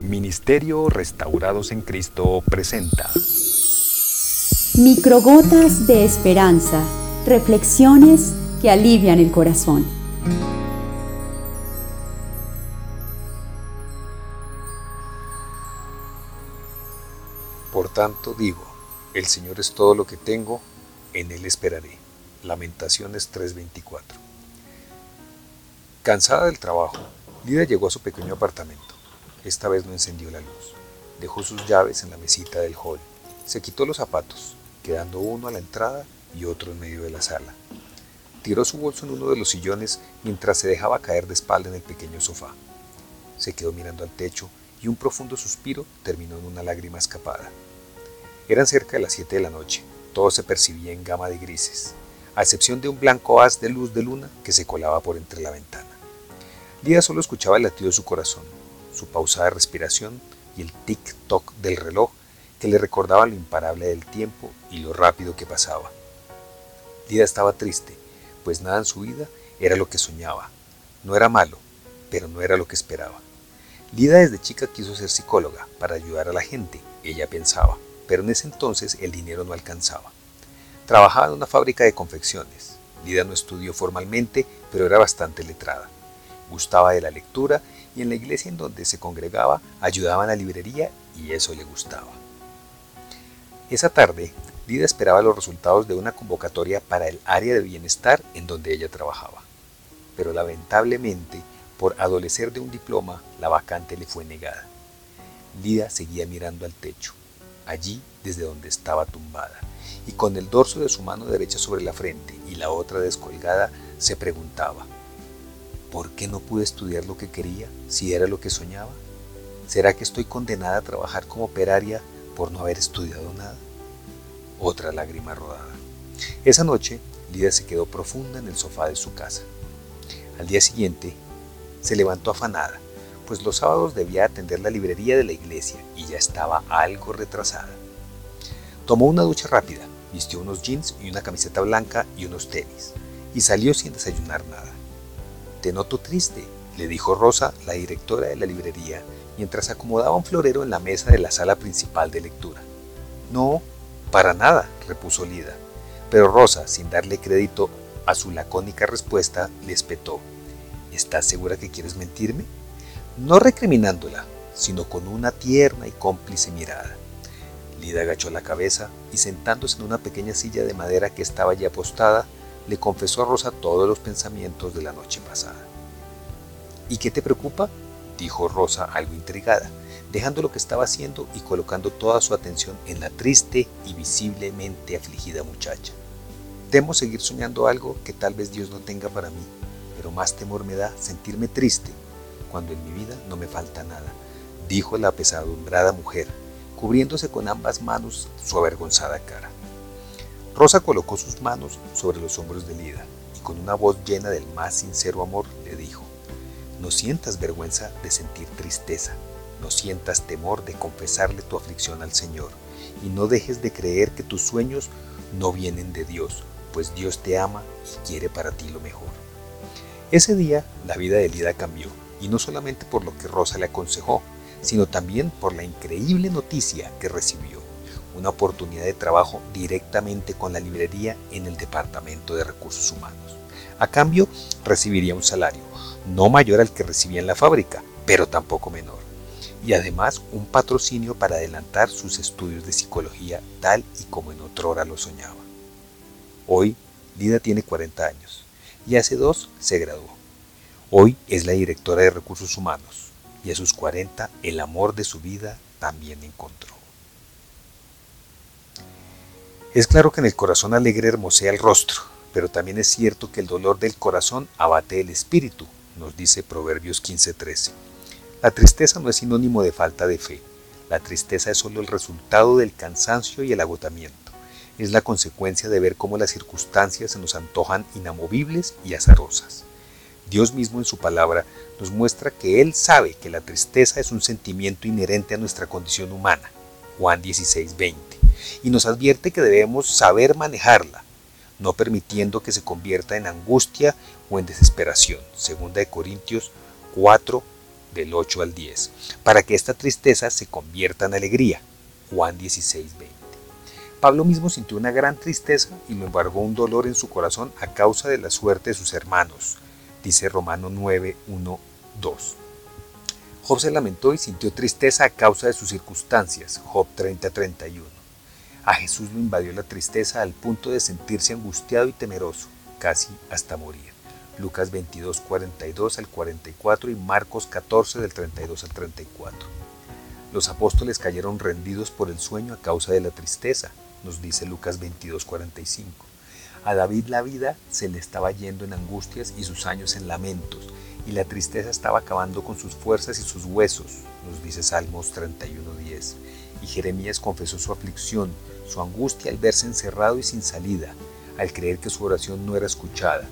Ministerio Restaurados en Cristo presenta Microgotas de Esperanza, reflexiones que alivian el corazón. Por tanto digo, el Señor es todo lo que tengo, en Él esperaré. Lamentaciones 3:24. Cansada del trabajo, Lida llegó a su pequeño apartamento. Esta vez no encendió la luz. Dejó sus llaves en la mesita del hall. Se quitó los zapatos, quedando uno a la entrada y otro en medio de la sala. Tiró su bolso en uno de los sillones mientras se dejaba caer de espalda en el pequeño sofá. Se quedó mirando al techo y un profundo suspiro terminó en una lágrima escapada. Eran cerca de las siete de la noche. Todo se percibía en gama de grises, a excepción de un blanco haz de luz de luna que se colaba por entre la ventana. Lida solo escuchaba el latido de su corazón, su pausada respiración y el tic-toc del reloj que le recordaba lo imparable del tiempo y lo rápido que pasaba. Lida estaba triste, pues nada en su vida era lo que soñaba. No era malo, pero no era lo que esperaba. Lida desde chica quiso ser psicóloga para ayudar a la gente, ella pensaba, pero en ese entonces el dinero no alcanzaba. Trabajaba en una fábrica de confecciones. Lida no estudió formalmente, pero era bastante letrada gustaba de la lectura y en la iglesia en donde se congregaba ayudaba en la librería y eso le gustaba. Esa tarde, Lida esperaba los resultados de una convocatoria para el área de bienestar en donde ella trabajaba. Pero lamentablemente, por adolecer de un diploma, la vacante le fue negada. Lida seguía mirando al techo, allí desde donde estaba tumbada, y con el dorso de su mano derecha sobre la frente y la otra descolgada, se preguntaba, ¿Por qué no pude estudiar lo que quería si era lo que soñaba? ¿Será que estoy condenada a trabajar como operaria por no haber estudiado nada? Otra lágrima rodada. Esa noche, Lida se quedó profunda en el sofá de su casa. Al día siguiente, se levantó afanada, pues los sábados debía atender la librería de la iglesia y ya estaba algo retrasada. Tomó una ducha rápida, vistió unos jeans y una camiseta blanca y unos tenis, y salió sin desayunar nada. Te noto triste, le dijo Rosa, la directora de la librería, mientras acomodaba un florero en la mesa de la sala principal de lectura. No, para nada, repuso Lida. Pero Rosa, sin darle crédito a su lacónica respuesta, le espetó. ¿Estás segura que quieres mentirme? No recriminándola, sino con una tierna y cómplice mirada. Lida agachó la cabeza y sentándose en una pequeña silla de madera que estaba ya apostada, le confesó a Rosa todos los pensamientos de la noche pasada. ¿Y qué te preocupa? dijo Rosa algo intrigada, dejando lo que estaba haciendo y colocando toda su atención en la triste y visiblemente afligida muchacha. Temo seguir soñando algo que tal vez Dios no tenga para mí, pero más temor me da sentirme triste cuando en mi vida no me falta nada, dijo la apesadumbrada mujer, cubriéndose con ambas manos su avergonzada cara. Rosa colocó sus manos sobre los hombros de Lida y con una voz llena del más sincero amor le dijo, no sientas vergüenza de sentir tristeza, no sientas temor de confesarle tu aflicción al Señor y no dejes de creer que tus sueños no vienen de Dios, pues Dios te ama y quiere para ti lo mejor. Ese día la vida de Lida cambió, y no solamente por lo que Rosa le aconsejó, sino también por la increíble noticia que recibió una oportunidad de trabajo directamente con la librería en el Departamento de Recursos Humanos. A cambio, recibiría un salario, no mayor al que recibía en la fábrica, pero tampoco menor. Y además un patrocinio para adelantar sus estudios de psicología tal y como en otra hora lo soñaba. Hoy, Lida tiene 40 años y hace dos se graduó. Hoy es la directora de recursos humanos y a sus 40 el amor de su vida también encontró. Es claro que en el corazón alegre hermosea el rostro, pero también es cierto que el dolor del corazón abate el espíritu, nos dice Proverbios 15:13. La tristeza no es sinónimo de falta de fe. La tristeza es solo el resultado del cansancio y el agotamiento. Es la consecuencia de ver cómo las circunstancias se nos antojan inamovibles y azarosas. Dios mismo en su palabra nos muestra que Él sabe que la tristeza es un sentimiento inherente a nuestra condición humana. Juan 16:20 y nos advierte que debemos saber manejarla, no permitiendo que se convierta en angustia o en desesperación. Segunda de Corintios 4, del 8 al 10, para que esta tristeza se convierta en alegría. Juan 16, 20. Pablo mismo sintió una gran tristeza y lo embargó un dolor en su corazón a causa de la suerte de sus hermanos, dice Romano 9, 1, 2. Job se lamentó y sintió tristeza a causa de sus circunstancias, Job 30, 31. A Jesús lo invadió la tristeza al punto de sentirse angustiado y temeroso, casi hasta morir. Lucas 22, 42 al 44 y Marcos 14 del 32 al 34. Los apóstoles cayeron rendidos por el sueño a causa de la tristeza, nos dice Lucas 22, 45. A David la vida se le estaba yendo en angustias y sus años en lamentos, y la tristeza estaba acabando con sus fuerzas y sus huesos, nos dice Salmos 31.10. Y Jeremías confesó su aflicción, su angustia al verse encerrado y sin salida, al creer que su oración no era escuchada,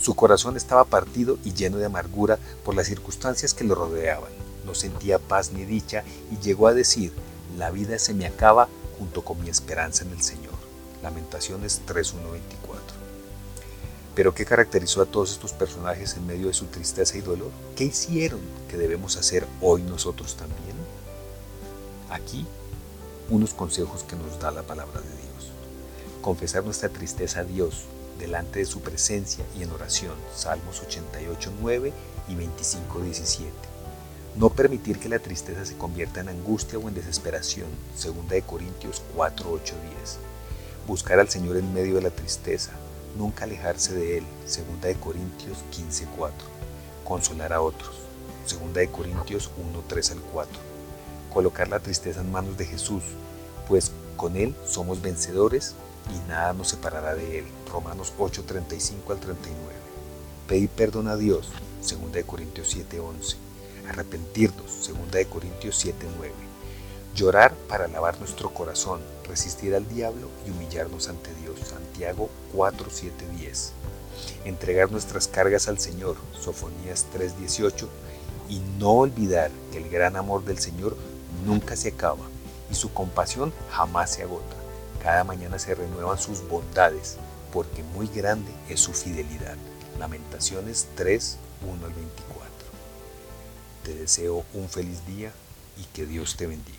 su corazón estaba partido y lleno de amargura por las circunstancias que lo rodeaban. No sentía paz ni dicha y llegó a decir, la vida se me acaba junto con mi esperanza en el Señor. Lamentaciones 3.1.24. Pero ¿qué caracterizó a todos estos personajes en medio de su tristeza y dolor? ¿Qué hicieron que debemos hacer hoy nosotros también? Aquí unos consejos que nos da la palabra de Dios. Confesar nuestra tristeza a Dios, delante de su presencia y en oración, Salmos 88, 9 y 25, 17. No permitir que la tristeza se convierta en angustia o en desesperación, 2 de Corintios 4, 8, 10. Buscar al Señor en medio de la tristeza, nunca alejarse de Él, 2 de Corintios 15, 4. Consolar a otros, 2 de Corintios 1, 3 al 4. Colocar la tristeza en manos de Jesús, pues con Él somos vencedores y nada nos separará de Él. Romanos 8, 35 al 39. Pedir perdón a Dios, 2 de Corintios 7, 11. Arrepentirnos, 2 de Corintios 7, 9. Llorar para lavar nuestro corazón, resistir al diablo y humillarnos ante Dios, Santiago 4, 7, 10. Entregar nuestras cargas al Señor, Sofonías 3, 18. Y no olvidar que el gran amor del Señor nunca se acaba y su compasión jamás se agota. Cada mañana se renuevan sus bondades, porque muy grande es su fidelidad. Lamentaciones 3, 1 al 24. Te deseo un feliz día y que Dios te bendiga.